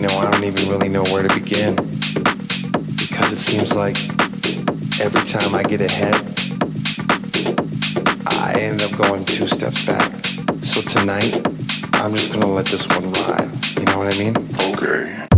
You know, I don't even really know where to begin. Because it seems like every time I get ahead, I end up going two steps back. So tonight, I'm just gonna let this one ride. You know what I mean? Okay.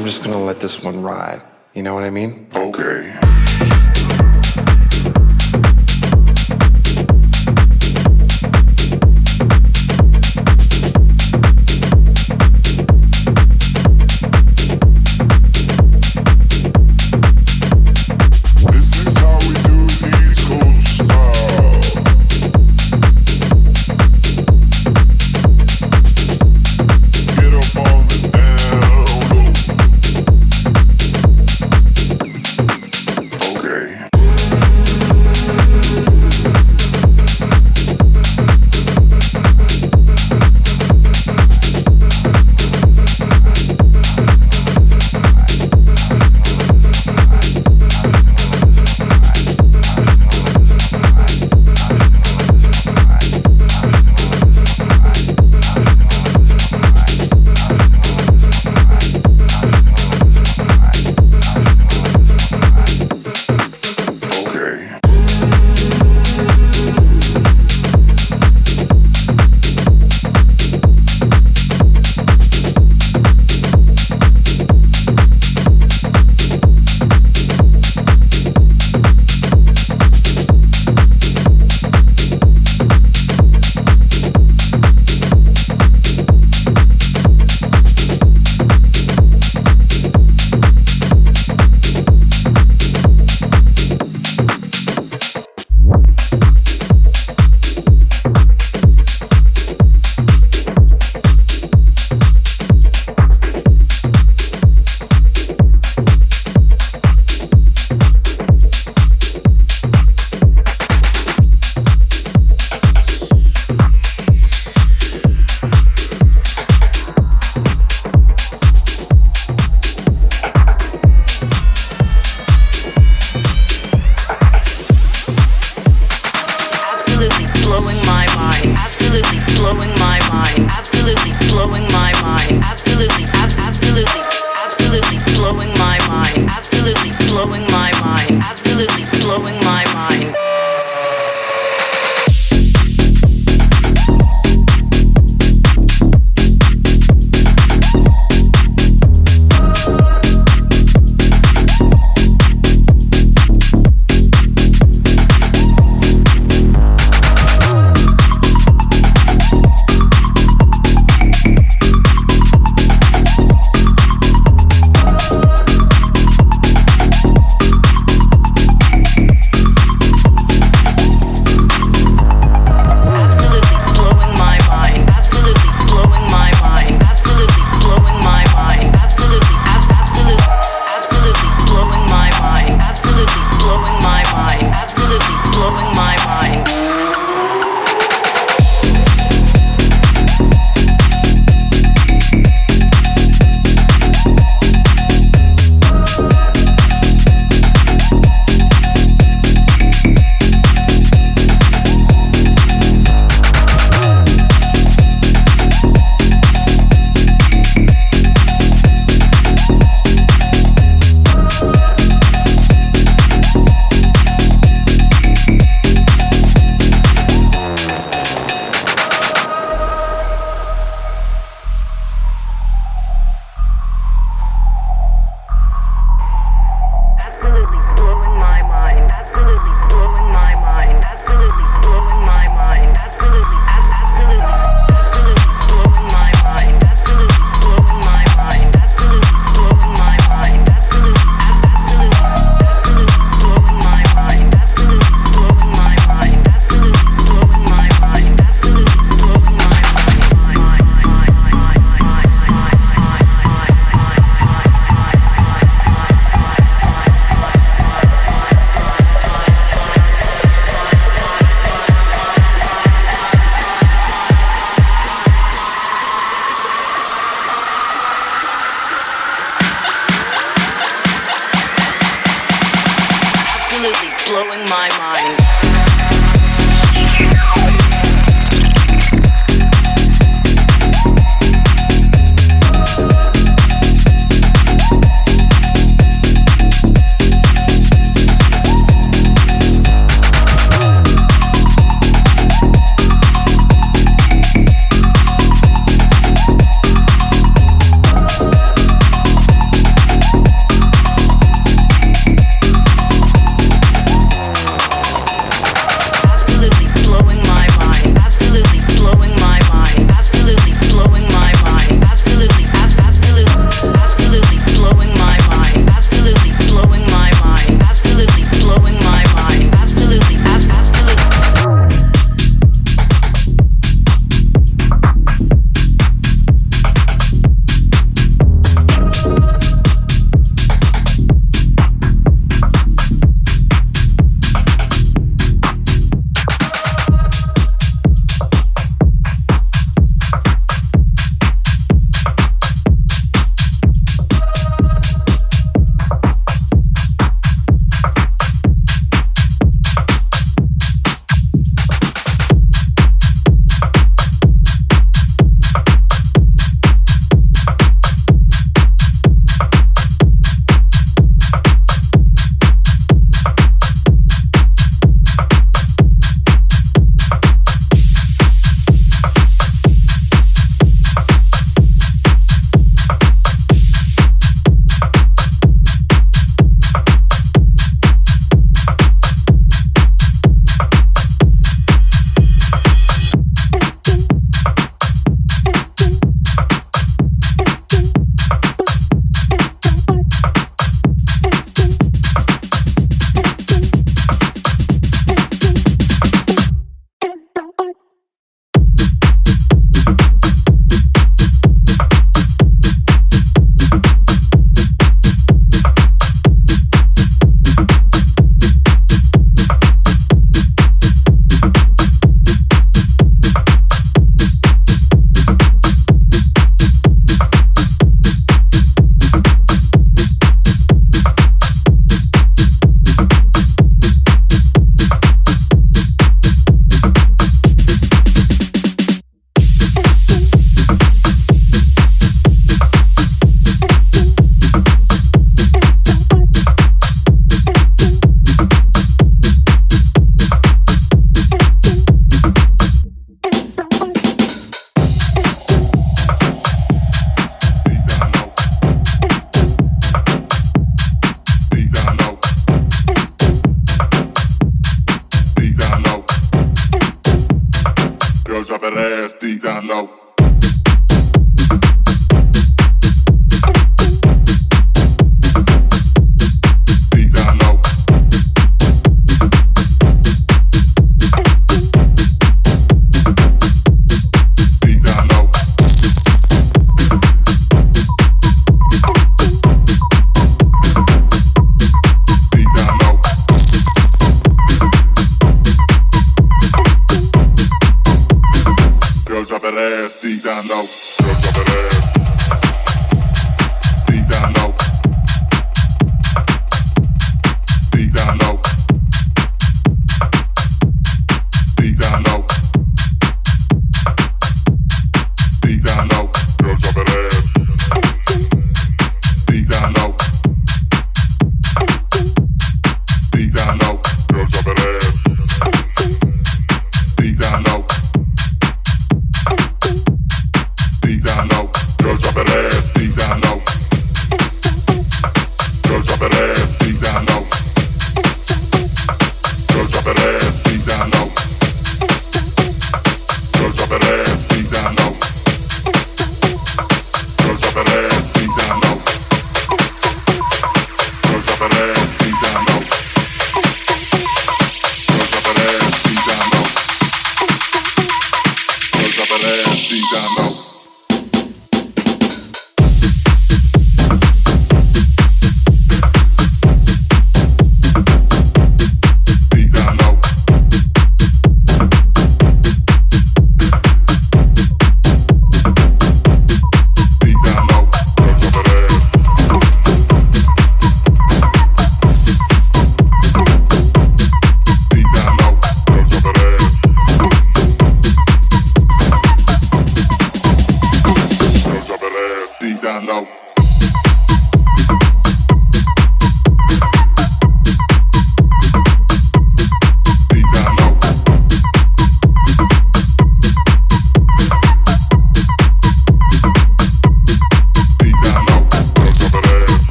I'm just gonna let this one ride. You know what I mean?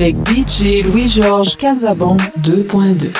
avec DJ Louis-Georges Casabon 2.2.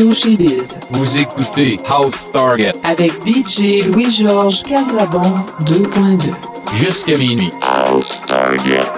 Vous écoutez House Target Avec DJ Louis-Georges Casabon 2.2. jusqu'à minuit. Get rid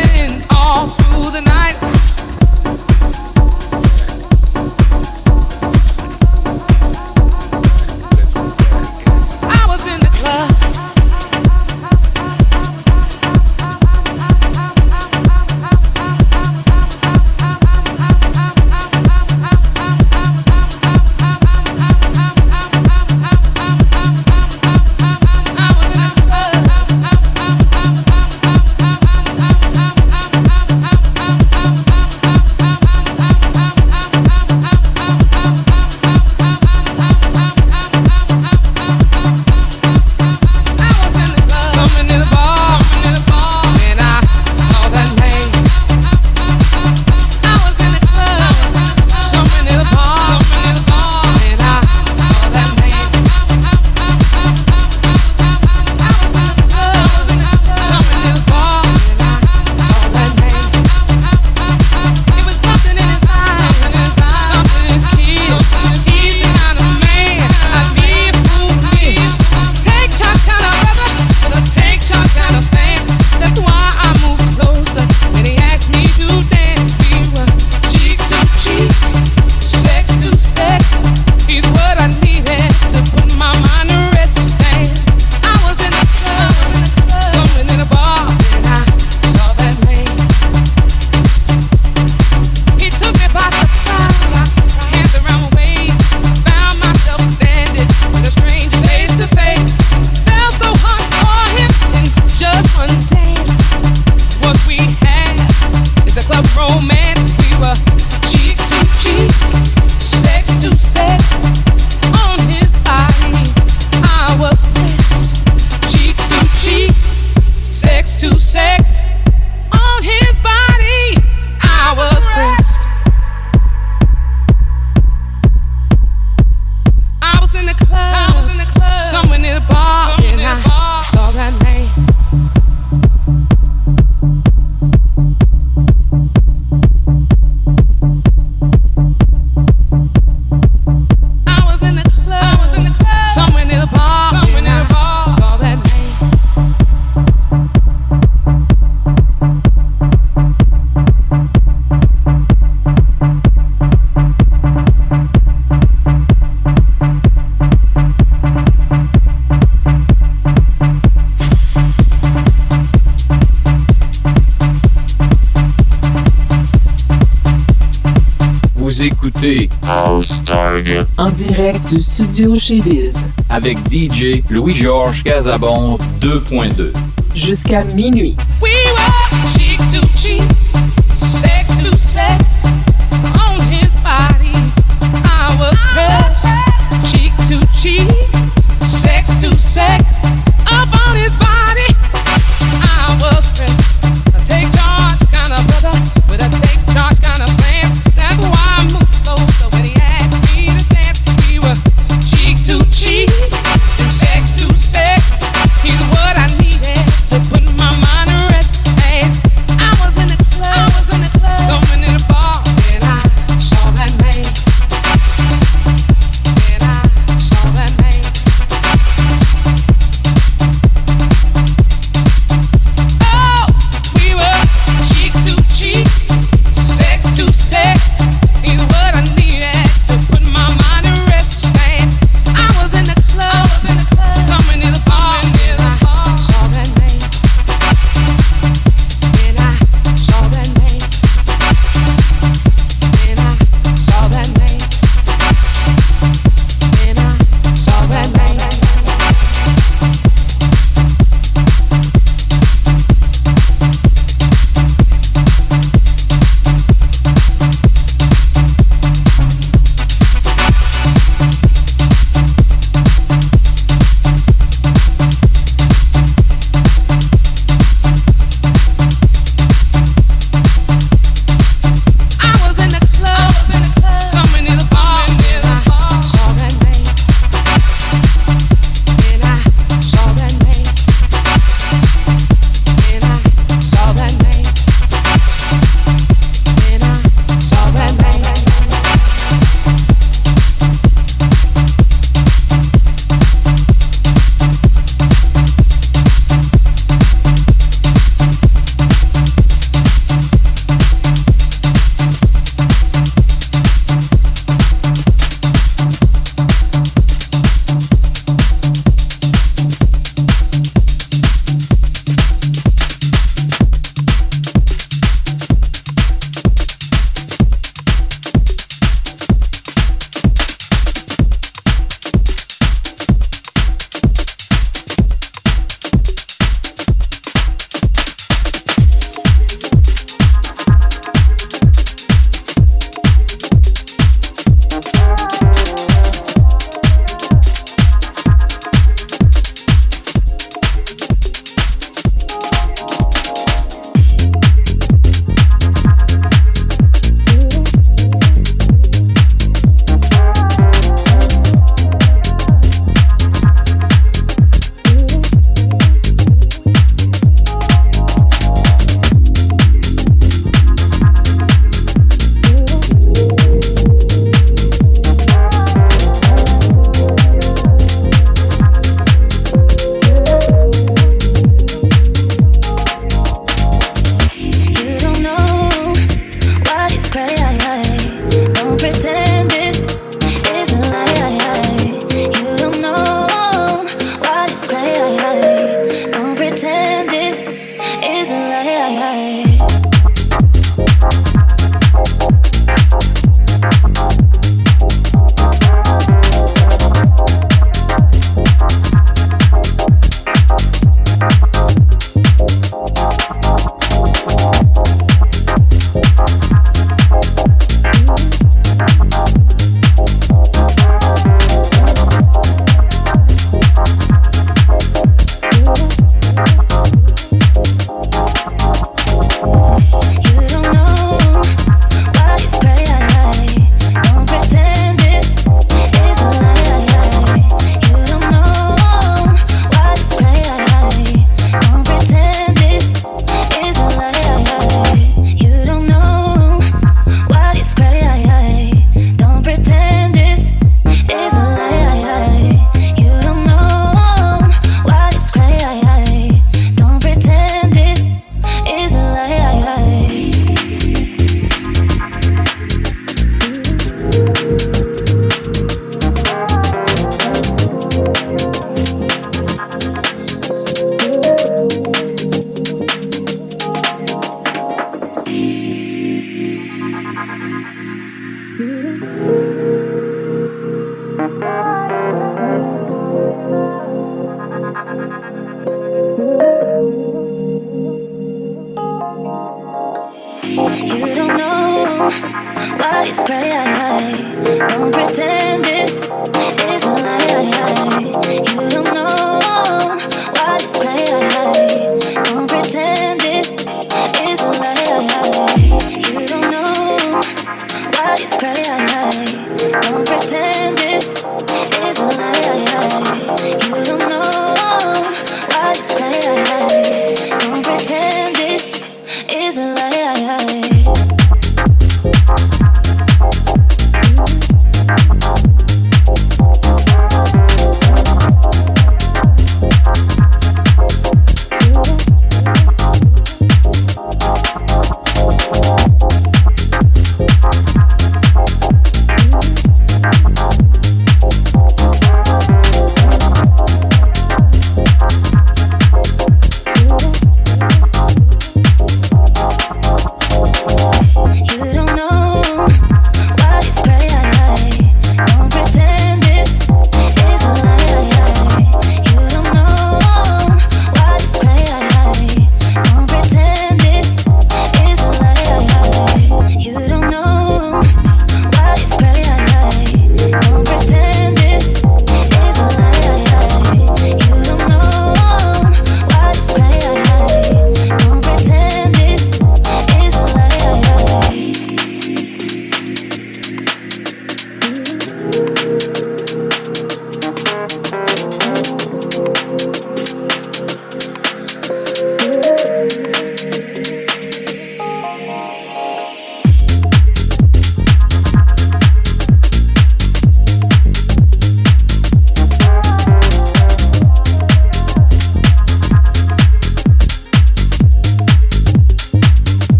Avec DJ Louis-Georges Casabon 2.2. Jusqu'à minuit. Oui.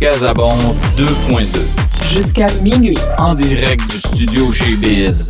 Casabon 2.2. Jusqu'à minuit. En direct du studio chez Biz.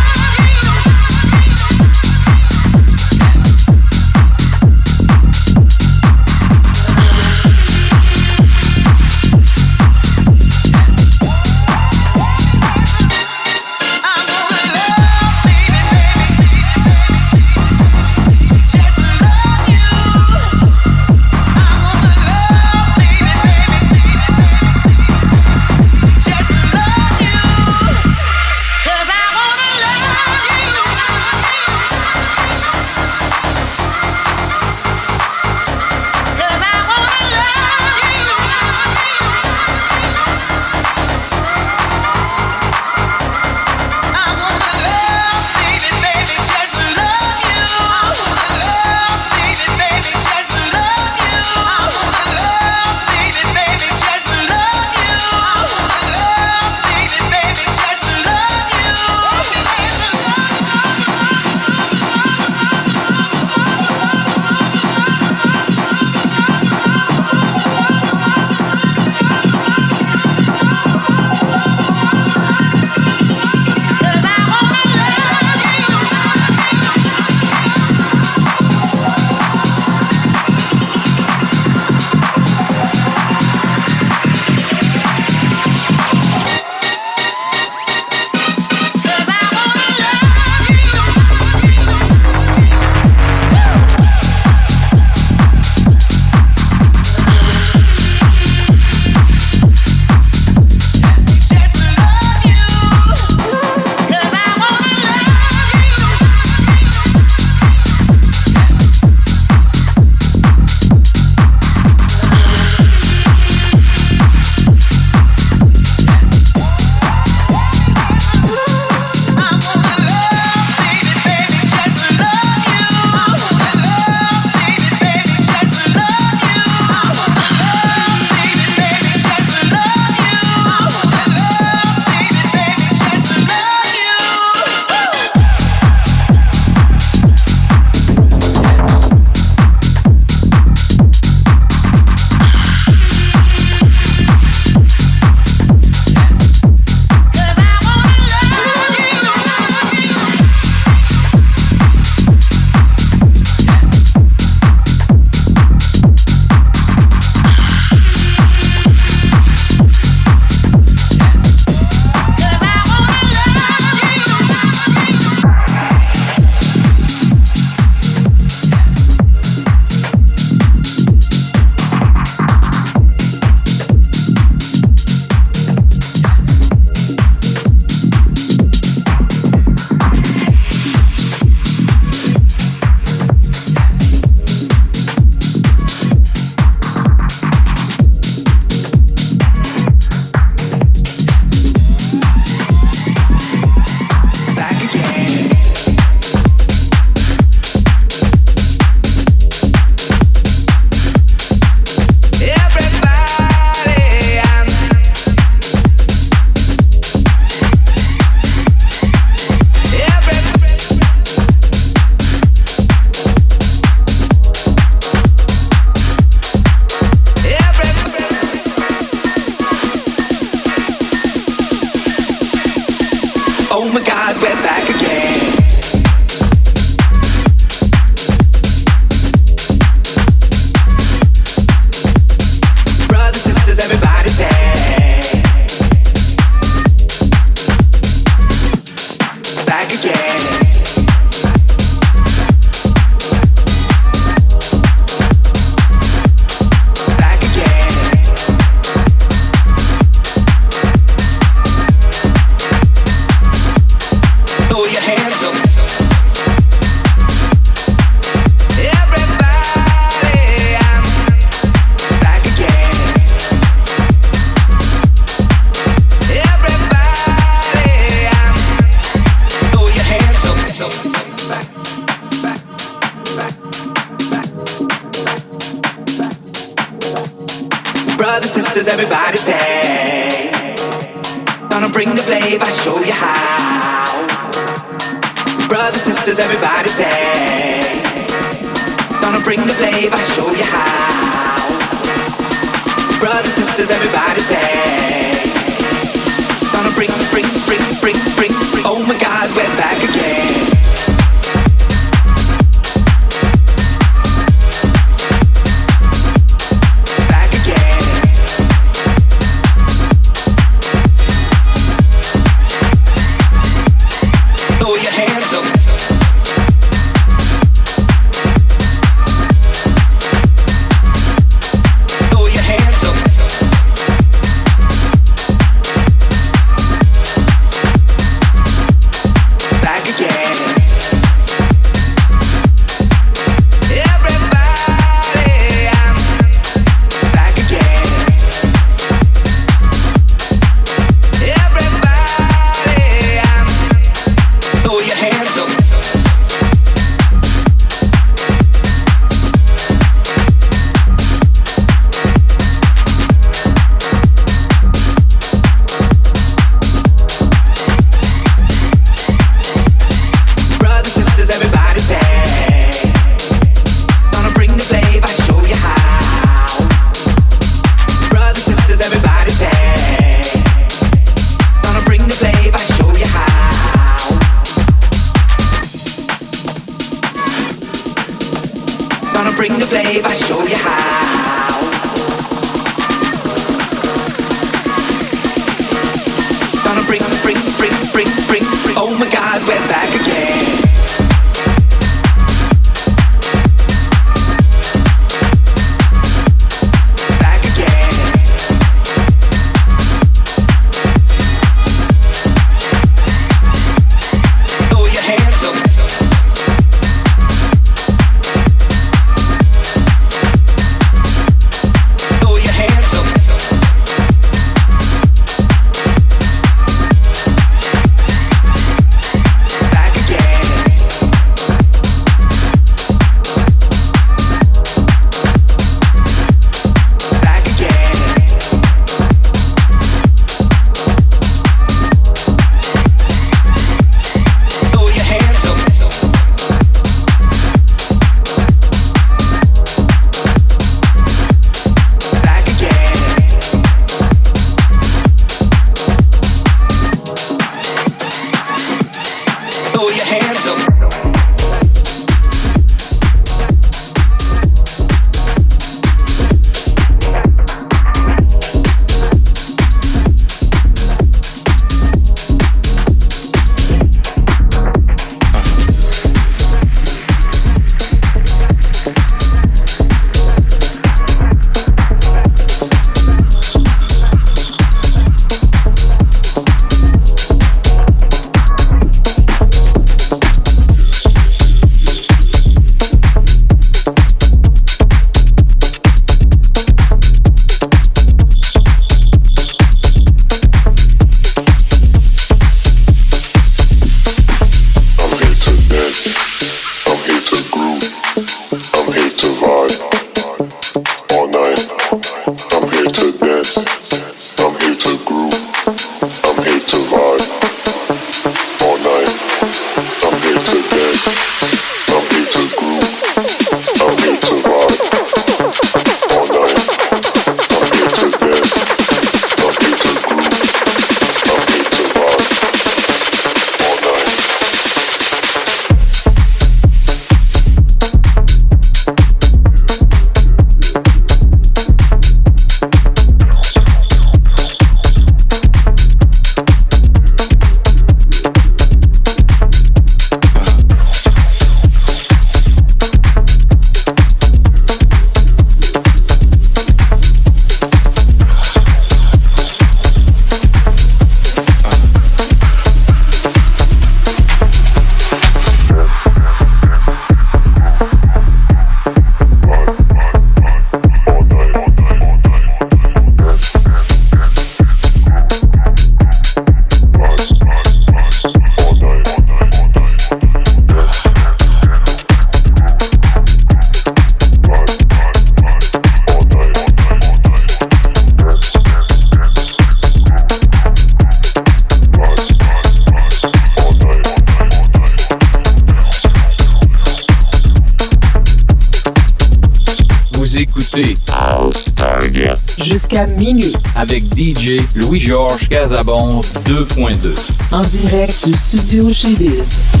minuit avec DJ Louis-Georges Casabon 2.2. En direct du studio chez Biz.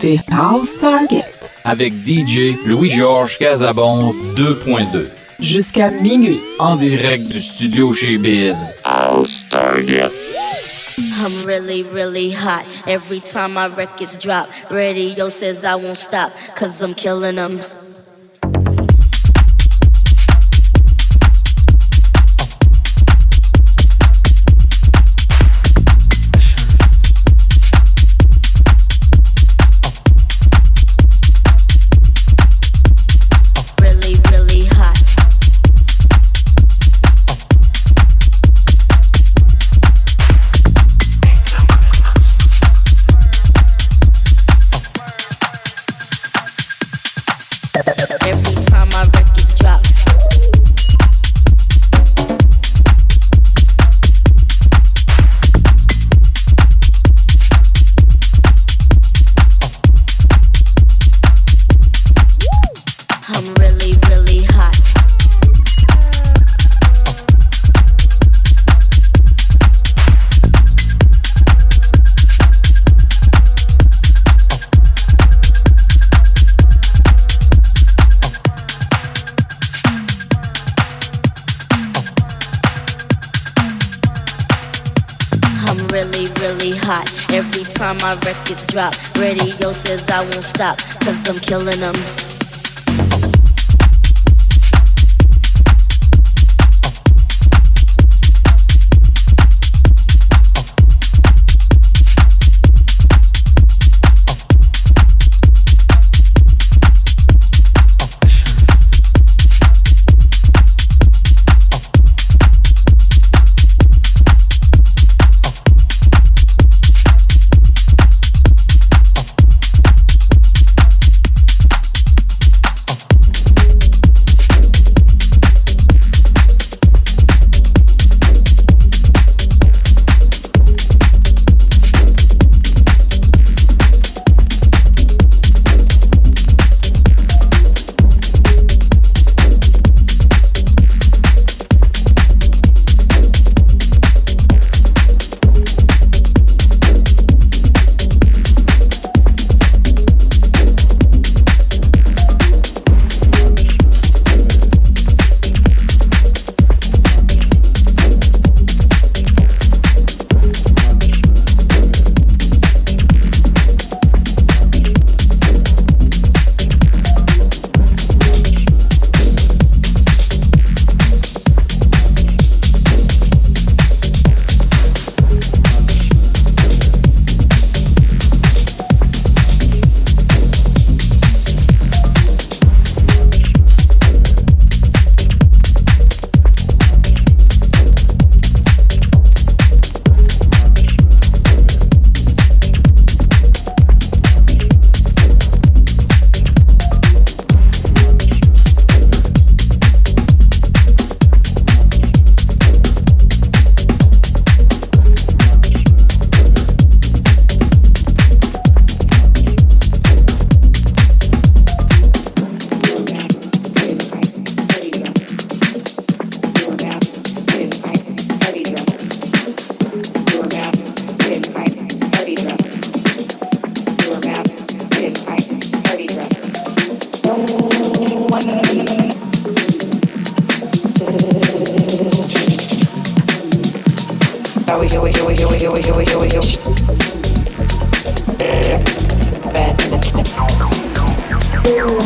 Écoutez House Target avec DJ Louis-Georges Casabon 2.2. Jusqu'à minuit. En direct du studio chez Biz. House Target. I'm really, really hot. Every time my records drop, radio says I won't stop, cause I'm killing them. Cause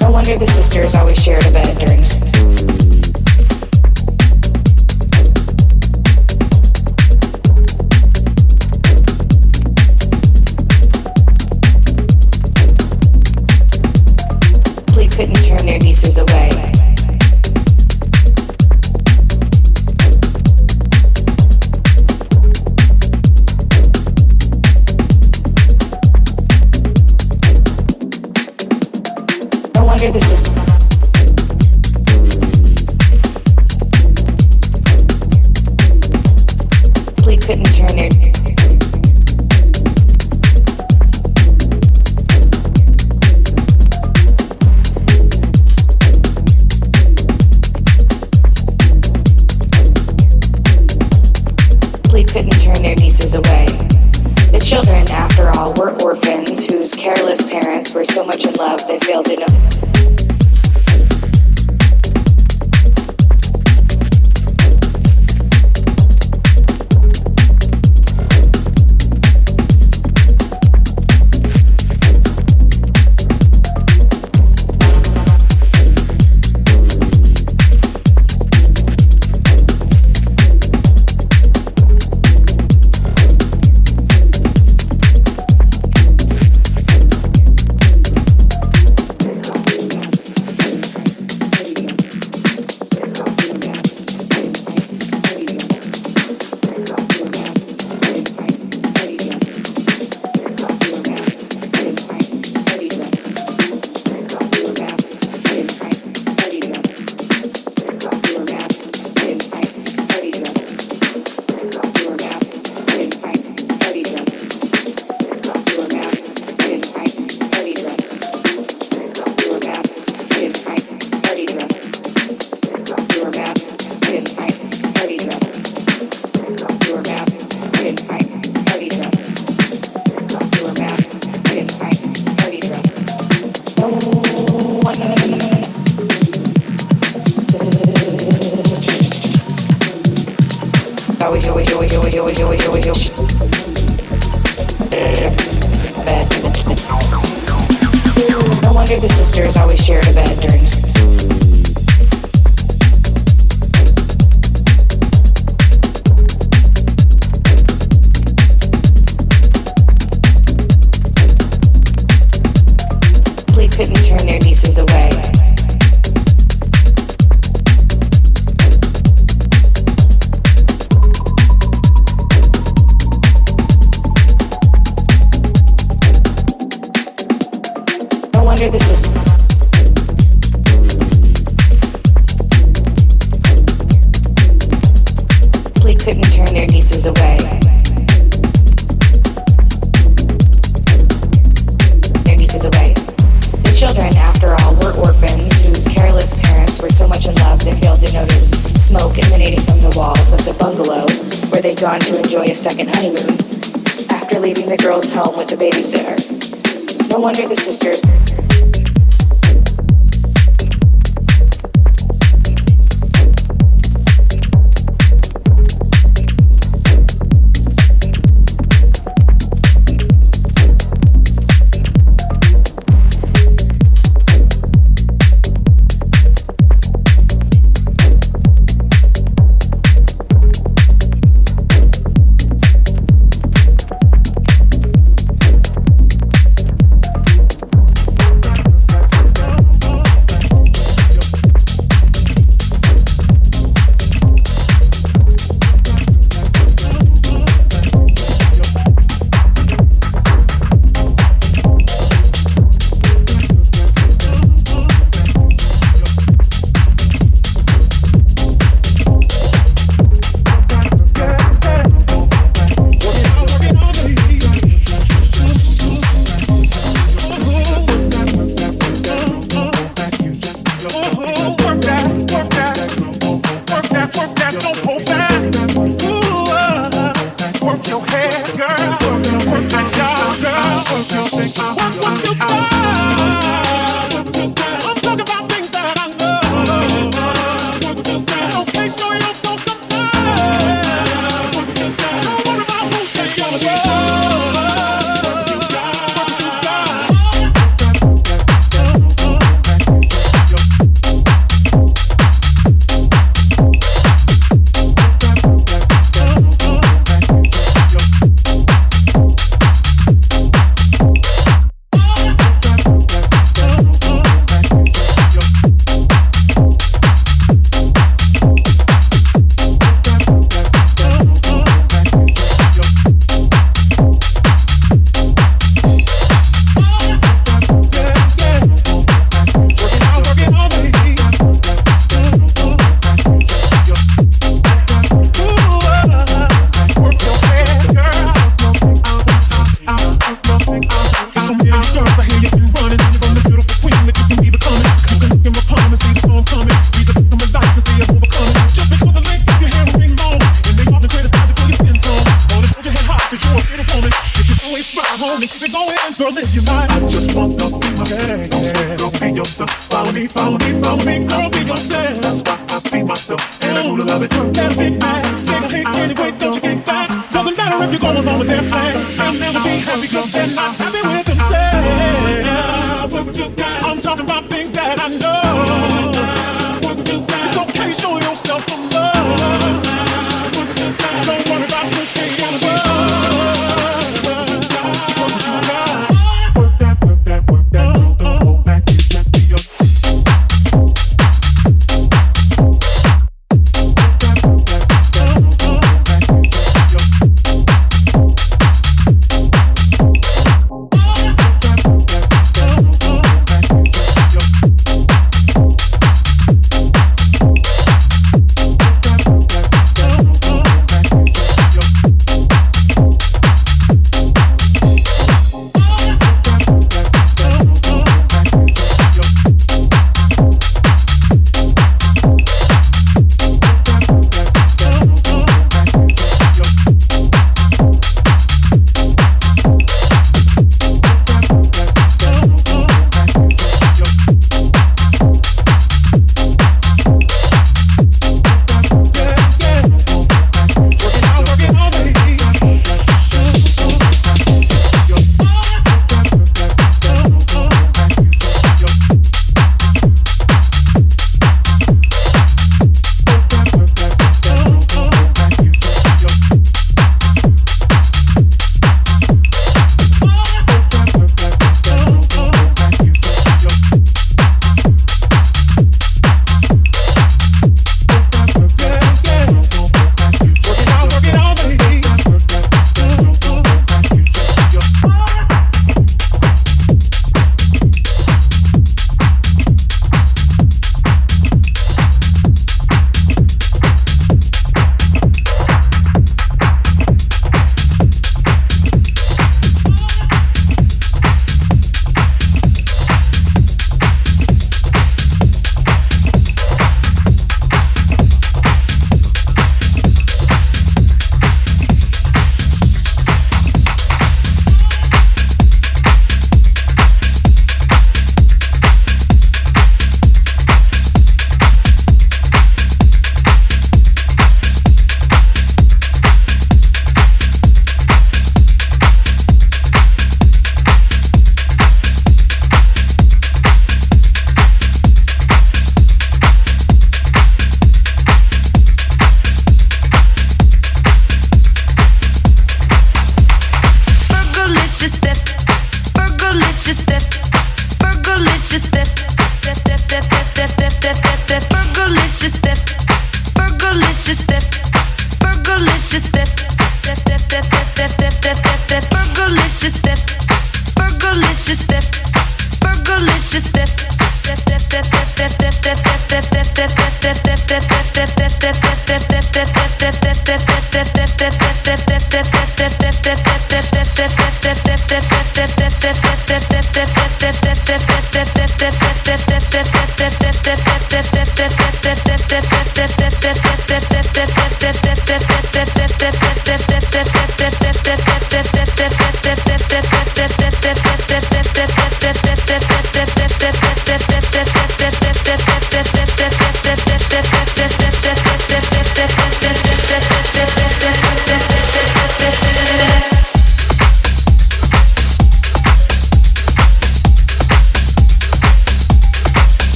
No wonder the sisters always shared a bed during sex. business.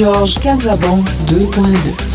DJ Louis-Georges Casabon 2.2.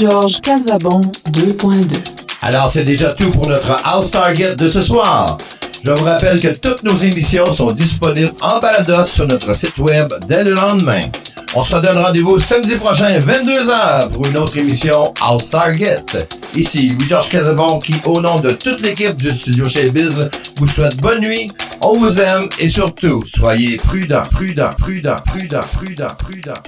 DJ Louis-Georges Casabon 2.2. Alors, c'est déjà tout pour notre House Target de ce soir. Je vous rappelle que toutes nos émissions sont disponibles en balados sur notre site web dès le lendemain. On se donne rendez-vous samedi prochain, 22h, pour une autre émission House Target. Ici, Louis-Georges Casabon, qui, au nom de toute l'équipe du studio chez Biz, vous souhaite bonne nuit, on vous aime et surtout, soyez prudents, prudents, prudents, prudents, prudents, prudents.